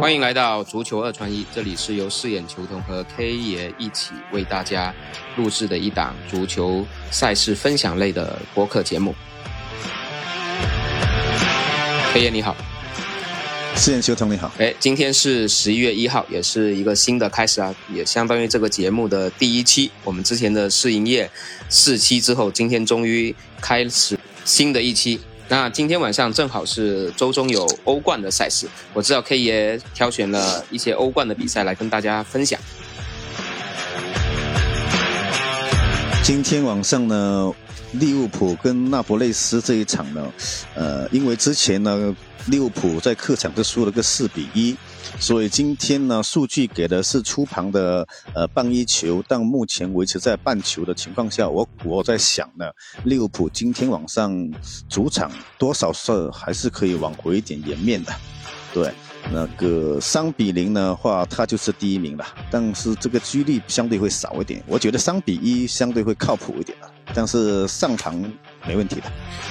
欢迎来到足球二传一，这里是由饰演球童和 K 爷一起为大家录制的一档足球赛事分享类的播客节目。K 爷你好，饰演球童你好。哎，今天是十一月一号，也是一个新的开始啊，也相当于这个节目的第一期。我们之前的试营业四期之后，今天终于开始新的一期。那今天晚上正好是周中有欧冠的赛事，我知道 K 爷挑选了一些欧冠的比赛来跟大家分享。今天晚上呢，利物浦跟那不勒斯这一场呢，呃，因为之前呢，利物浦在客场就输了个四比一。所以今天呢，数据给的是出盘的呃半一球，但目前维持在半球的情况下，我我在想呢，利物浦今天晚上主场多少是还是可以挽回一点颜面的，对，那个三比零的话，他就是第一名了，但是这个几率相对会少一点，我觉得三比一相对会靠谱一点的，但是上场没问题的，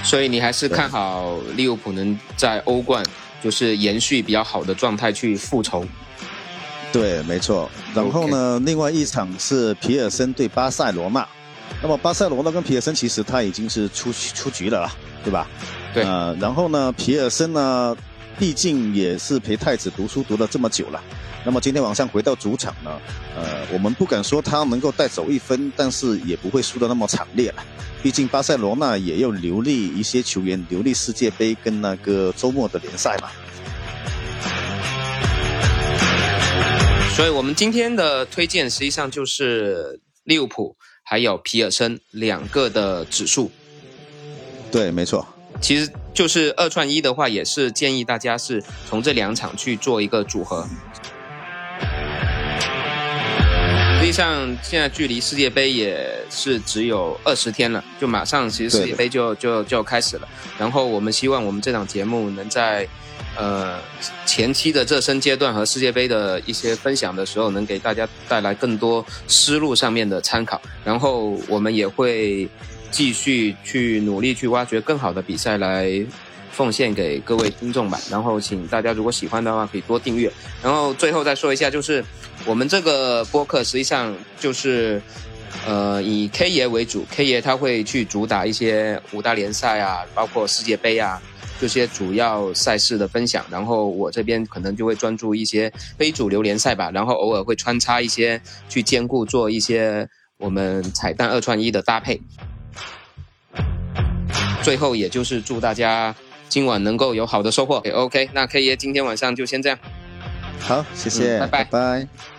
所以你还是看好利物浦能在欧冠。就是延续比较好的状态去复仇，对，没错。然后呢，另外一场是皮尔森对巴塞罗那。那么巴塞罗那跟皮尔森其实他已经是出出局了，对吧？对。呃，然后呢，皮尔森呢，毕竟也是陪太子读书读了这么久了。那么今天晚上回到主场呢，呃，我们不敢说他能够带走一分，但是也不会输的那么惨烈了。毕竟巴塞罗那也要留力一些球员，留力世界杯跟那个周末的联赛嘛。所以我们今天的推荐实际上就是利物浦还有皮尔森两个的指数。对，没错。其实就是二串一的话，也是建议大家是从这两场去做一个组合。实际上，现在距离世界杯也是只有二十天了，就马上其实世界杯就就就要开始了。然后我们希望我们这档节目能在呃前期的热身阶段和世界杯的一些分享的时候，能给大家带来更多思路上面的参考。然后我们也会继续去努力去挖掘更好的比赛来奉献给各位听众吧。然后请大家如果喜欢的话，可以多订阅。然后最后再说一下，就是。我们这个播客实际上就是，呃，以 K 爷为主，K 爷他会去主打一些五大联赛啊，包括世界杯啊这些主要赛事的分享，然后我这边可能就会专注一些非主流联赛吧，然后偶尔会穿插一些去兼顾做一些我们彩蛋二串一的搭配。最后，也就是祝大家今晚能够有好的收获。OK，那 K 爷今天晚上就先这样。好，谢谢，拜拜拜。